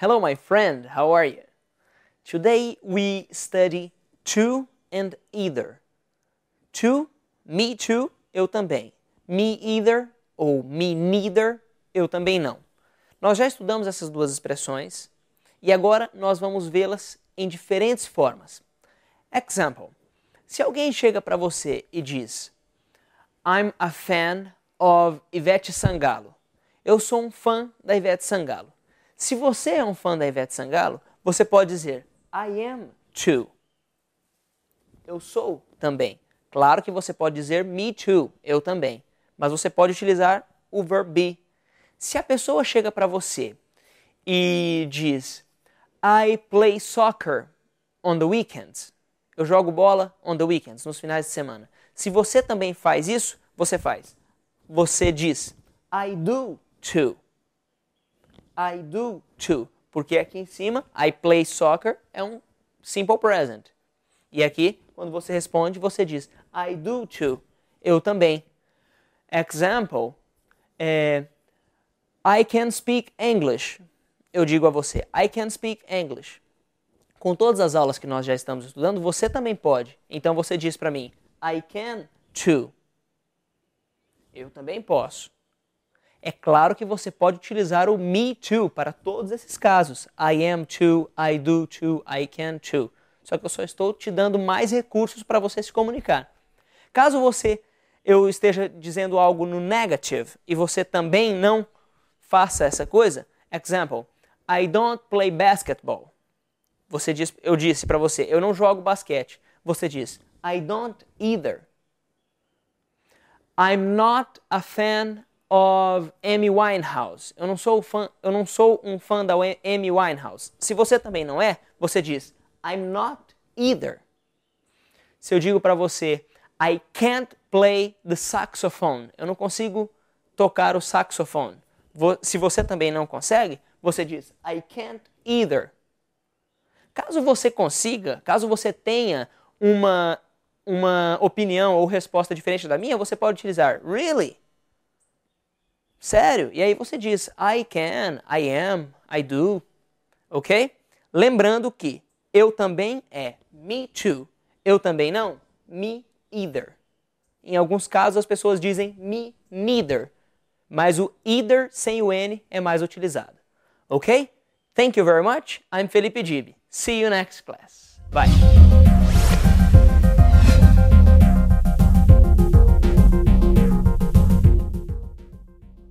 Hello, my friend, how are you? Today we study to and either. To, me too, eu também. Me either ou me neither, eu também não. Nós já estudamos essas duas expressões e agora nós vamos vê-las em diferentes formas. Example: se alguém chega para você e diz, I'm a fan of Ivete Sangalo. Eu sou um fã da Ivete Sangalo. Se você é um fã da Ivete Sangalo, você pode dizer I am too. Eu sou também. Claro que você pode dizer me too, eu também. Mas você pode utilizar o verbo be. Se a pessoa chega para você e diz I play soccer on the weekends. Eu jogo bola on the weekends, nos finais de semana. Se você também faz isso, você faz. Você diz I do too. I do too. Porque aqui em cima, I play soccer é um simple present. E aqui, quando você responde, você diz I do too. Eu também. Example, é, I can speak English. Eu digo a você, I can speak English. Com todas as aulas que nós já estamos estudando, você também pode. Então você diz para mim, I can too. Eu também posso. É claro que você pode utilizar o me too para todos esses casos. I am too, I do too, I can too. Só que eu só estou te dando mais recursos para você se comunicar. Caso você eu esteja dizendo algo no negative e você também não faça essa coisa, example, I don't play basketball. Você diz, eu disse para você, eu não jogo basquete. Você diz, I don't either. I'm not a fan of Amy Winehouse. Eu não sou fã, eu não sou um fã da Amy Winehouse. Se você também não é, você diz I'm not either. Se eu digo para você I can't play the saxophone. Eu não consigo tocar o saxofone. Se você também não consegue, você diz I can't either. Caso você consiga, caso você tenha uma uma opinião ou resposta diferente da minha, você pode utilizar really Sério? E aí você diz I can, I am, I do. Ok? Lembrando que eu também é me too. Eu também não, me either. Em alguns casos as pessoas dizem me neither, mas o either sem o N é mais utilizado. Ok? Thank you very much. I'm Felipe Gibi. See you next class. Bye.